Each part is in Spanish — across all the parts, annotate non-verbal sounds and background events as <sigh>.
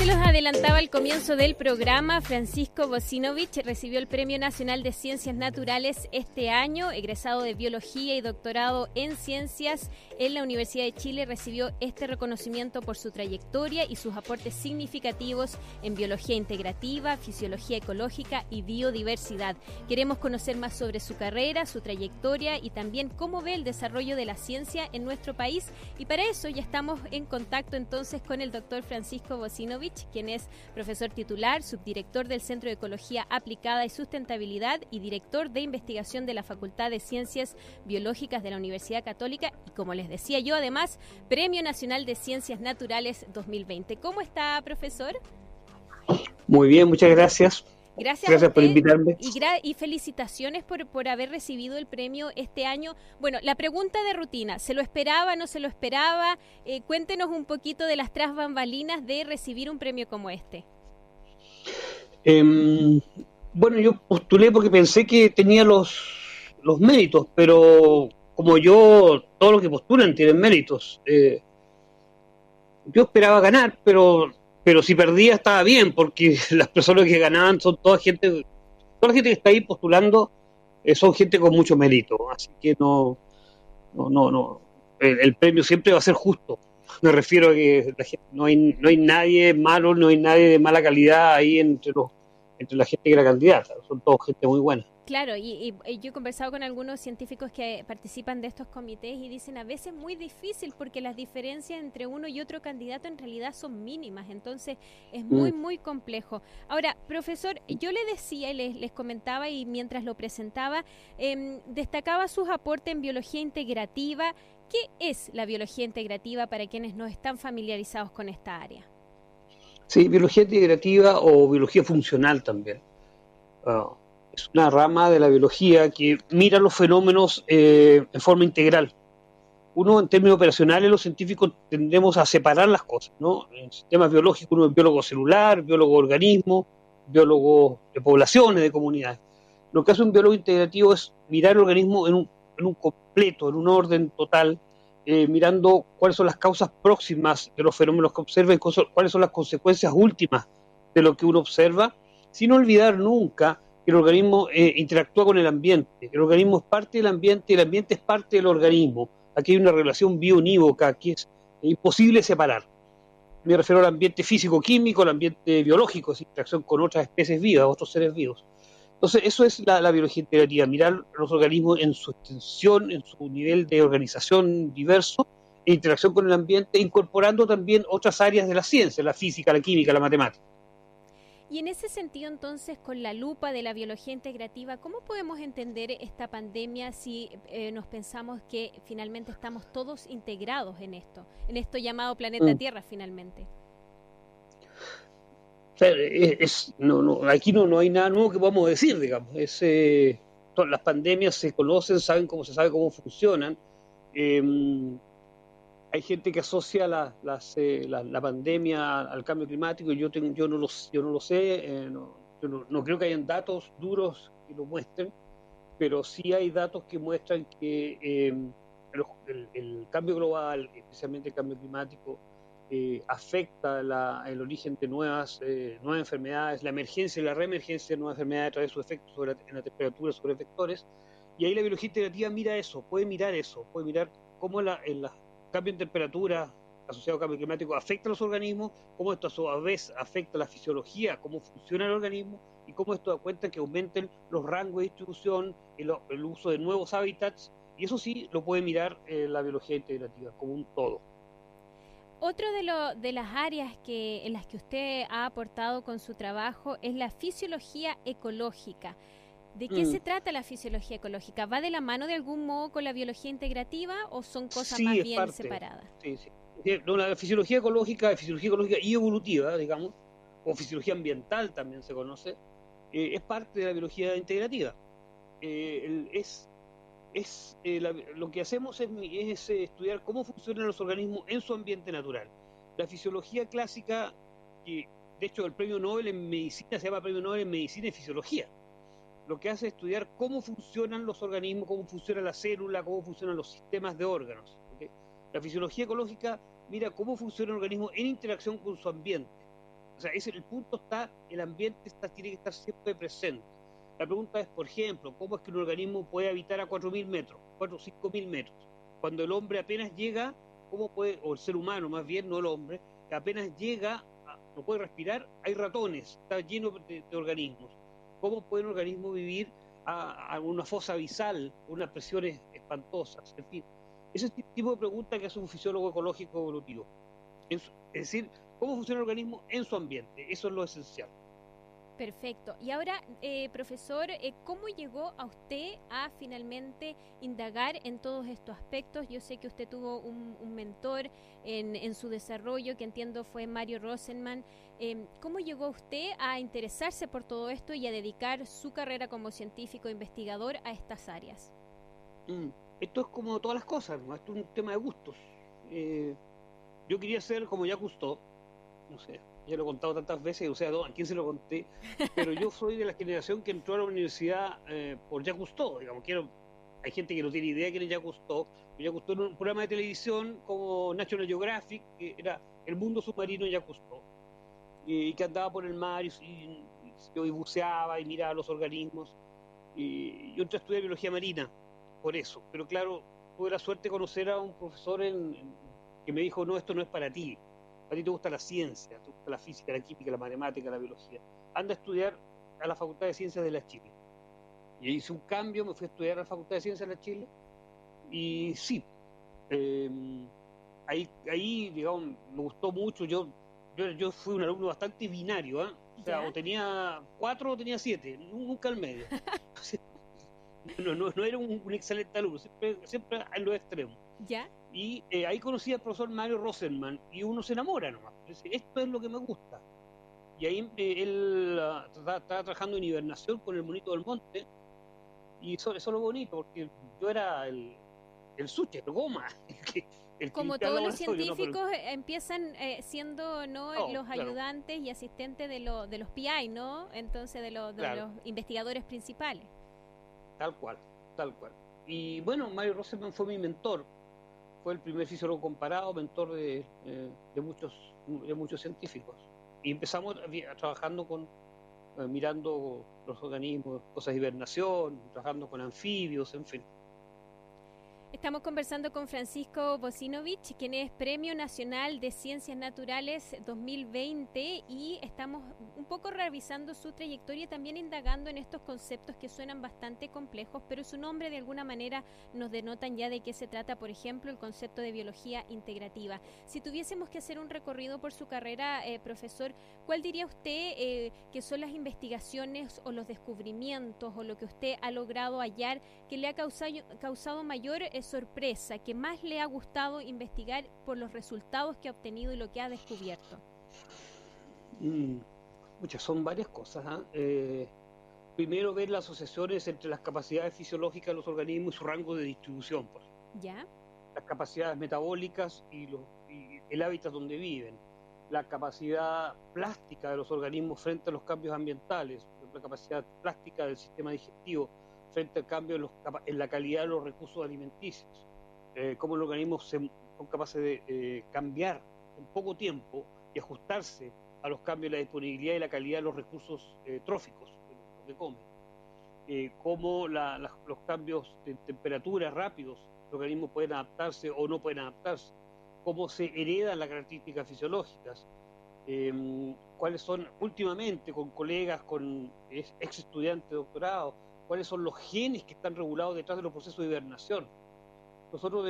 se los adelantaba al comienzo del programa, Francisco Bocinovich recibió el Premio Nacional de Ciencias Naturales este año, egresado de Biología y doctorado en Ciencias en la Universidad de Chile, recibió este reconocimiento por su trayectoria y sus aportes significativos en biología integrativa, fisiología ecológica y biodiversidad. Queremos conocer más sobre su carrera, su trayectoria y también cómo ve el desarrollo de la ciencia en nuestro país y para eso ya estamos en contacto entonces con el doctor Francisco Bocinovich quien es profesor titular, subdirector del Centro de Ecología Aplicada y Sustentabilidad y director de investigación de la Facultad de Ciencias Biológicas de la Universidad Católica y, como les decía yo, además, Premio Nacional de Ciencias Naturales 2020. ¿Cómo está, profesor? Muy bien, muchas gracias. Gracias, por invitarme. Y, felicitaciones por, por haber recibido el premio este año. Bueno, la pregunta de rutina, ¿se lo esperaba, no se lo esperaba? Eh, cuéntenos un poquito de las tras bambalinas de recibir un premio como este. Em, bueno, yo postulé porque pensé que tenía los, los méritos, pero como yo, todos los que postulan tienen méritos. Eh, yo esperaba ganar, pero pero si perdía estaba bien, porque <laughs> las personas que ganaban son toda gente, toda la gente que está ahí postulando eh, son gente con mucho mérito, así que no, no, no, no, el, premio siempre va a ser justo. Me refiero a que no, hay, no hay nadie malo, no hay nadie de mala calidad ahí entre los entre la gente que era candidata, son todos gente muy buena. Claro, y, yo he conversado con algunos científicos que participan de estos comités y dicen a veces muy difícil porque las diferencias entre uno y otro candidato en realidad son mínimas, entonces es muy, mm. muy complejo. Ahora, profesor, yo le decía y les, les comentaba y mientras lo presentaba, eh, destacaba sus aportes en biología integrativa. ¿Qué es la biología integrativa para quienes no están familiarizados con esta área? Sí, biología integrativa o biología funcional también. Ah, es una rama de la biología que mira los fenómenos eh, en forma integral. Uno, en términos operacionales, los científicos tendemos a separar las cosas, ¿no? En sistemas biológicos uno es biólogo celular, biólogo organismo, biólogo de poblaciones, de comunidades. Lo que hace un biólogo integrativo es mirar el organismo en un, completo, en un orden total, eh, mirando cuáles son las causas próximas de los fenómenos que observa y cuáles son las consecuencias últimas de lo que uno observa, sin olvidar nunca el organismo eh, interactúa con el ambiente. El organismo es parte del ambiente el ambiente es parte del organismo. Aquí hay una relación bionívoca que es imposible separar. Me refiero al ambiente físico-químico, al ambiente biológico, es interacción con otras especies vivas, otros seres vivos. Entonces, eso es la, biología integrativa, mirar los organismos en su extensión, en su nivel de organización diverso, e interacción con el ambiente, incorporando también otras áreas de la ciencia, la física, la química, la matemática. Y en ese sentido, entonces, con la lupa de la biología integrativa, ¿cómo podemos entender esta pandemia si eh, nos pensamos que finalmente estamos todos integrados en esto, en esto llamado planeta mm. Tierra finalmente? Es, no, no, aquí no, no hay nada nuevo que podamos decir, digamos. Es, eh, las pandemias se conocen, saben cómo se sabe cómo funcionan. Eh, hay gente que asocia la, eh, la, la, pandemia al cambio climático, yo, tengo, yo, no, lo, yo no lo sé, eh, no, creo que hayan datos duros que lo muestren, pero sí hay datos que muestran que eh, el, cambio global, especialmente el cambio climático, afecta el origen de nuevas, nuevas enfermedades, la emergencia y la reemergencia de nuevas enfermedades de su efecto sobre en la temperatura sobre vectores. Y ahí la biología integrativa mira eso, puede mirar eso, puede mirar cómo la, en las cambio en temperatura asociado al cambio climático afecta a los organismos, cómo esto a su vez afecta a la fisiología, cómo funciona el organismo y cómo esto da cuenta que aumenten los rangos de distribución, el, el uso de nuevos hábitats, y eso sí lo puede mirar eh, la biología integrativa como un todo. Otro de, lo, de las áreas que, en las que usted ha aportado con su trabajo es la fisiología ecológica. ¿De qué se mm. trata la fisiología ecológica? ¿Va de la mano de algún modo con la biología integrativa o son cosas más bien separadas? Sí, sí. la fisiología ecológica, fisiología ecológica y evolutiva, digamos, o fisiología ambiental también se conoce, eh, es parte de la biología integrativa. Eh, es es eh, lo que hacemos es, es, estudiar cómo funcionan los organismos en su ambiente natural. La fisiología clásica, que de hecho el premio Nobel en medicina se llama premio Nobel en medicina y fisiología lo que hace es estudiar cómo funcionan los organismos, cómo funciona la célula, cómo funcionan los sistemas de órganos. La fisiología ecológica mira cómo funciona el organismo en interacción con su ambiente. O sea, ese, el punto está, el ambiente está, tiene que estar siempre presente. La pregunta es, por ejemplo, ¿cómo es que un organismo puede habitar a 4.000 metros, 4 o 5.000 metros? Cuando el hombre apenas llega, ¿cómo puede, o el ser humano más bien, no el hombre, apenas llega, no puede respirar, hay ratones, está lleno de, organismos. ¿Cómo puede un organismo vivir a, una fosa abisal, unas presiones espantosas? En fin, ese tipo de preguntas que hace un fisiólogo ecológico evolutivo. Es, decir, cómo funciona el organismo en su ambiente, eso es lo esencial. Perfecto. Y ahora, eh, profesor, eh, ¿cómo llegó a usted a finalmente indagar en todos estos aspectos? Yo sé que usted tuvo un, mentor en, su desarrollo, que entiendo fue Mario Rosenman. Eh, ¿Cómo llegó usted a interesarse por todo esto y a dedicar su carrera como científico investigador a estas áreas? Mm, esto es como todas las cosas, es un tema de gustos. yo quería ser como ya gustó, no sé, ya lo he contado tantas veces, o sea, ¿a quién se lo conté? Pero yo soy de la generación que entró a la universidad eh, por Jacques Cousteau, digamos, quiero, hay gente que no tiene idea de quién es Jacques Cousteau, Jacques Cousteau en un programa de televisión como National Geographic, que era El mundo submarino de Jacques Cousteau, y, que andaba por el mar y, y, buceaba y miraba los organismos, y yo entré a estudiar biología marina, por eso, pero claro, tuve la suerte de conocer a un profesor que me dijo, no, esto no es para ti, a ti te gusta la ciencia, te gusta la física, la química, la matemática, la biología, anda a estudiar a la Facultad de Ciencias de la Chile. Y hice un cambio, me fui a estudiar a la Facultad de Ciencias de la Chile y sí, em, ahí, ahí, digamos, me gustó mucho, yo, yo, fui un alumno bastante binario, ¿eh? o sea, o tenía cuatro o tenía siete, nunca al medio. <laughs> no, no, no, era un, un, excelente alumno, siempre, siempre en los extremos. ¿Ya? Y eh, ahí conocí al profesor Mario Rosenman y uno se enamora nomás. esto es lo que me gusta. Y ahí eh, él ah, estaba, trabajando en hibernación con el monito del monte y eso, eso es lo bonito, porque yo era el, el suche, el goma. <laughs> El Como todos los científicos eh, empiezan siendo no oh, los ayudantes y asistentes de, lo, de los PI, ¿no? Entonces de, lo, de los investigadores principales. Tal cual, tal cual. Y bueno, Mario Rosenman fue mi mentor fue el primer fisiólogo comparado, mentor de, eh, muchos de muchos científicos. Y empezamos trabajando con, eh, mirando los organismos, cosas de hibernación, trabajando con anfibios, en fin. Estamos conversando con Francisco Bocinovich, quien es Premio Nacional de Ciencias Naturales 2020 y estamos un poco revisando su trayectoria también indagando en estos conceptos que suenan bastante complejos, pero su nombre de alguna manera nos denotan ya de qué se trata, por ejemplo, el concepto de biología integrativa. Si tuviésemos que hacer un recorrido por su carrera, eh, profesor, ¿cuál diría usted eh, que son las investigaciones o los descubrimientos o lo que usted ha logrado hallar que le ha causado, causado mayor sorpresa que más le ha gustado investigar por los resultados que ha obtenido y lo que ha descubierto? Mm, muchas, son varias cosas. ¿ah? Eh, primero, ver las asociaciones entre las capacidades fisiológicas de los organismos y su rango de distribución. Por ¿Ya? Las capacidades metabólicas y, y el hábitat donde viven. La capacidad plástica de los organismos frente a los cambios ambientales, la capacidad plástica del sistema digestivo, frente al cambio en, los, en la calidad de los recursos alimenticios, eh, cómo los organismos son capaces de eh, cambiar en poco tiempo y ajustarse a los cambios en la disponibilidad y la calidad de los recursos eh, tróficos, lo que comen, eh, cómo los cambios de temperatura rápidos, los organismos pueden adaptarse o no pueden adaptarse, cómo se heredan las características fisiológicas, cuáles son últimamente con colegas, con ex estudiantes de doctorado, cuáles son los genes que están regulados detrás de los procesos de hibernación. Nosotros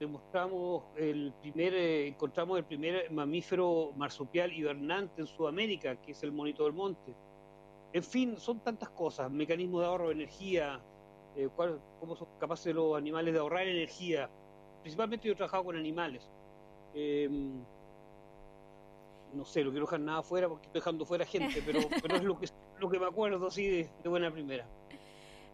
demostramos el primer, eh, encontramos el primer mamífero marsupial hibernante en Sudamérica, que es el monito del monte. En fin, son tantas cosas, mecanismos de ahorro de energía, eh, cómo son capaces los animales de ahorrar energía. Principalmente yo he trabajado con animales. Em, no sé, no quiero dejar nada afuera porque estoy dejando fuera gente, pero, <laughs> pero es lo que, lo que me acuerdo así de buena primera.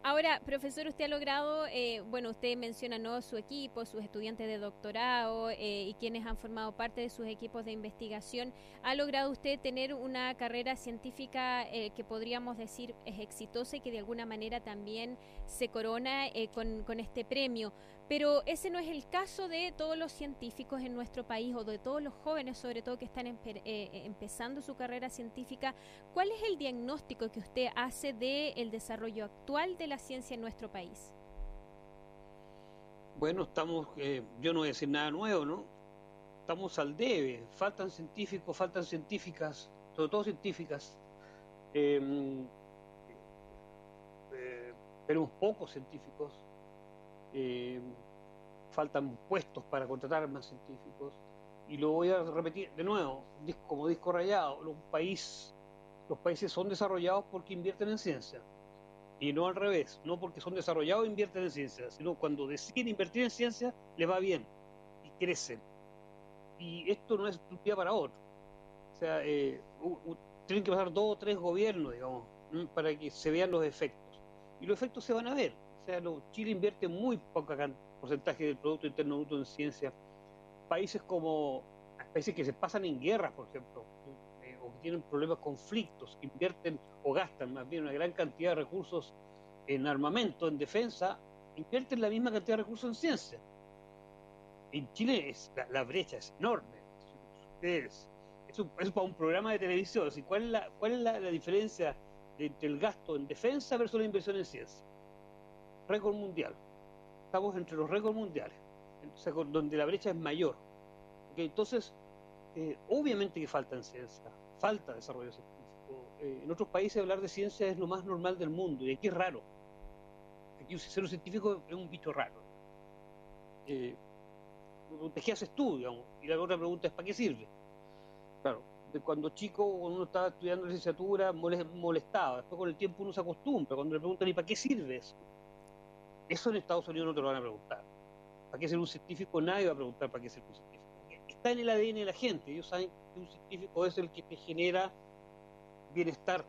Ahora, profesor, usted ha logrado, eh, bueno, usted menciona ¿no? su equipo, sus estudiantes de doctorado eh, y quienes han formado parte de sus equipos de investigación. ¿Ha logrado usted tener una carrera científica eh, que podríamos decir es exitosa y que de alguna manera también se corona con, con, este premio? Pero ese no es el caso de todos los científicos en nuestro país o de todos los jóvenes, sobre todo que están eh, empezando su carrera científica. ¿Cuál es el diagnóstico que usted hace del desarrollo actual de la ciencia en nuestro país? Bueno, estamos, eh, yo no voy a decir nada nuevo, ¿no? Estamos al debe, faltan científicos, faltan científicas, sobre todo científicas. Em, eh, tenemos pocos científicos, eh, faltan puestos para contratar más científicos. Y lo voy a repetir de nuevo, como disco rayado, los, país, los países son desarrollados porque invierten en ciencia. Y no al revés, no porque son desarrollados e invierten en ciencia, sino cuando deciden invertir en ciencia, les va bien y crecen. Y esto no es un día para otro. O sea, eh, tienen que pasar dos o tres gobiernos, digamos, para que se vean los efectos. Y los efectos se van a ver. Sea, Chile invierte muy poca porcentaje del Producto Interno Bruto en ciencia. Países como países que se pasan en guerras, por ejemplo, eh, o que tienen problemas, conflictos, invierten o gastan más bien una gran cantidad de recursos en armamento, en defensa, invierten la misma cantidad de recursos en ciencia. En Chile es, la, brecha es enorme. Es, es, para un programa de televisión. ¿Cuál es la, cuál es la, diferencia entre el gasto en defensa versus la inversión en ciencia? Récord mundial. Estamos entre los récords mundiales, donde la brecha es mayor. Entonces, eh, obviamente que falta en ciencia, falta desarrollo científico. Eh, en otros países hablar de ciencia es lo más normal del mundo y aquí es raro. Aquí ser un científico es un bicho raro. Eh, ¿Qué? Y la otra pregunta es ¿para qué sirve? Claro, cuando chico, cuando uno estaba estudiando licenciatura, molestaba. Después con el tiempo uno se acostumbra. Cuando le preguntan ¿y para qué sirve eso? Eso en Estados Unidos no te lo van a preguntar. ¿Para qué ser un científico? Nadie va a preguntar para qué ser un científico. Está en el ADN de la gente. Ellos saben que un científico es el que te genera bienestar.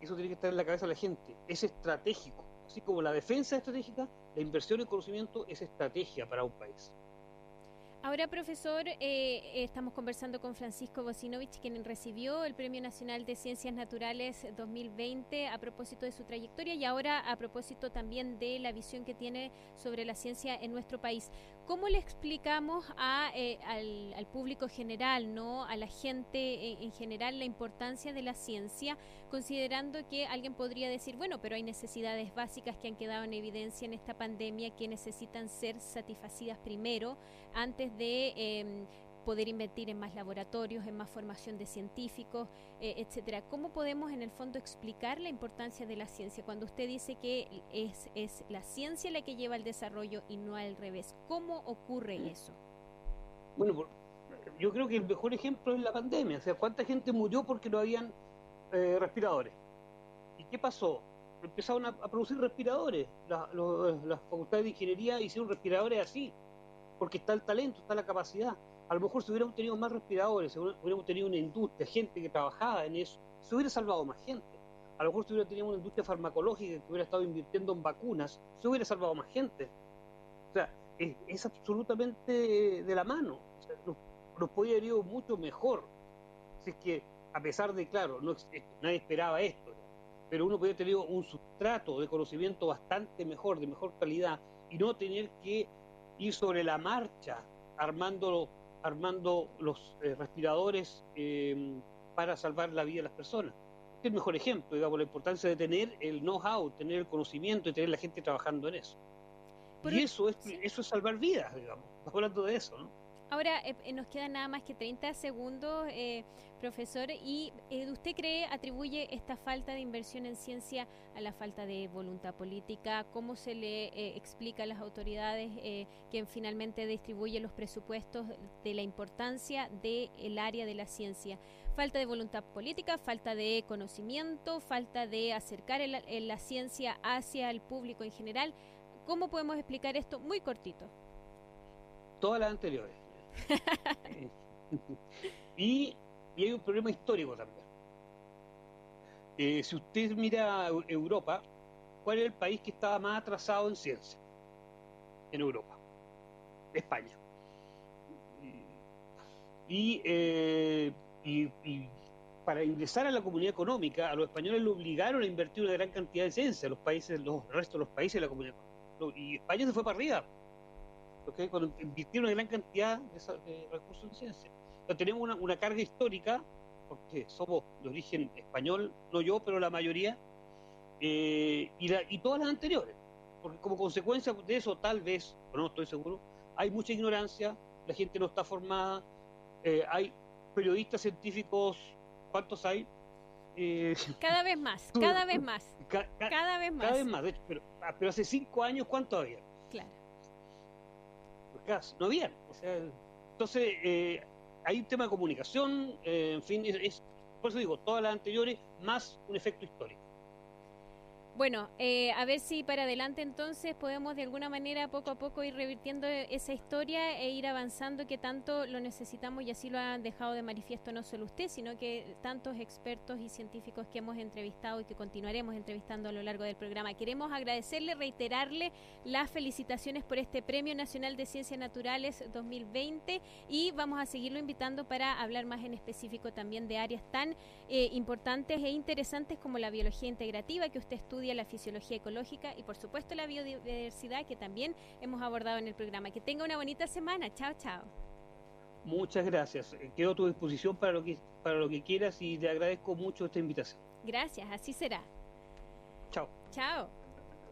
Eso tiene que estar en la cabeza de la gente. Es estratégico. Así como la defensa es estratégica, la inversión en conocimiento es estrategia para un país. Ahora, profesor, eh, estamos conversando con Francisco Bosinovich, quien recibió el Premio Nacional de Ciencias Naturales 2020 a propósito de su trayectoria y ahora a propósito también de la visión que tiene sobre la ciencia en nuestro país. ¿Cómo le explicamos a, eh, al, público general, no, a la gente en, general, la importancia de la ciencia, considerando que alguien podría decir, bueno, pero hay necesidades básicas que han quedado en evidencia en esta pandemia que necesitan ser satisfacidas primero antes de em, poder invertir en más laboratorios, en más formación de científicos, eh, etcétera. ¿Cómo podemos en el fondo explicar la importancia de la ciencia cuando usted dice que es, es la ciencia la que lleva el desarrollo y no al revés? ¿Cómo ocurre eso? Bueno, yo creo que el mejor ejemplo es la pandemia. O sea, ¿cuánta gente murió porque no habían eh, respiradores? ¿Y qué pasó? Empezaron a, producir respiradores. las facultades de ingeniería hicieron respiradores así porque está el talento, está la capacidad. A lo mejor si hubiéramos tenido más respiradores, si hubiéramos tenido una industria, gente que trabajaba en eso, se hubiera salvado más gente. A lo mejor si hubiera tenido una industria farmacológica que hubiera estado invirtiendo en vacunas, se hubiera salvado más gente. O sea, es, absolutamente de la mano. nos, podría haber ido mucho mejor. Si es que, a pesar de, claro, no, nadie esperaba esto, pero uno podría tener un sustrato de conocimiento bastante mejor, de mejor calidad, y no tener que ir sobre la marcha armando, armando los eh, respiradores eh, para salvar la vida de las personas. Este es el mejor ejemplo, digamos, la importancia de tener el know-how, tener el conocimiento y tener la gente trabajando en eso. y eso es, eso es salvar vidas, digamos. Estamos hablando de eso, ¿no? Ahora eh, eh, nos quedan nada más que 30 segundos, eh, profesor, y ¿usted cree, atribuye esta falta de inversión en ciencia a la falta de voluntad política? ¿Cómo se le explica a las autoridades que finalmente distribuyen los presupuestos de la importancia del área de la ciencia? Falta de voluntad política, falta de conocimiento, falta de acercar la ciencia hacia el público en general. ¿Cómo podemos explicar esto muy cortito? Todas las anteriores <laughs> y, hay un problema histórico también. Eh, si usted mira Europa, ¿cuál es el país que estaba más atrasado en ciencia? En Europa. España. Y, eh, y, para ingresar a la comunidad económica, a los españoles lo obligaron a invertir una gran cantidad de ciencia, los países, los restos de los países de la comunidad Y España se fue para arriba ¿okay? cuando invirtieron una gran cantidad de, recursos en ciencia. tenemos una, carga histórica, porque somos de origen español, no yo, pero la mayoría, eh, y, y todas las anteriores. Porque como consecuencia de eso, tal vez, o no estoy seguro, hay mucha ignorancia, la gente no está formada, eh, hay periodistas científicos, ¿cuántos hay? Eh, cada vez más, <laughs> cada vez más. cada vez más. Cada vez más, pero, ah, pero hace cinco años, ¿cuánto había? Claro. No había. O sea, entonces, eh, hay un tema de comunicación, en fin, es, por eso digo, todas las anteriores, más un efecto histórico. Bueno, eh, a ver si para adelante entonces podemos de alguna manera poco a poco ir revirtiendo esa historia e ir avanzando que tanto lo necesitamos y así lo han dejado de manifiesto no solo usted, sino que tantos expertos y científicos que hemos entrevistado y que continuaremos entrevistando a lo largo del programa. Queremos agradecerle, reiterarle las felicitaciones por este Premio Nacional de Ciencias Naturales 2020 y vamos a seguirlo invitando para hablar más en específico también de áreas tan eh, importantes e interesantes como la biología integrativa que usted estudia la fisiología ecológica y por supuesto la biodiversidad que también hemos abordado en el programa. Que tenga una bonita semana. Chao, chao. Muchas gracias. Eh, quedo a tu disposición para lo que para lo que quieras y te agradezco mucho esta invitación. Gracias, así será. Chao. Chao.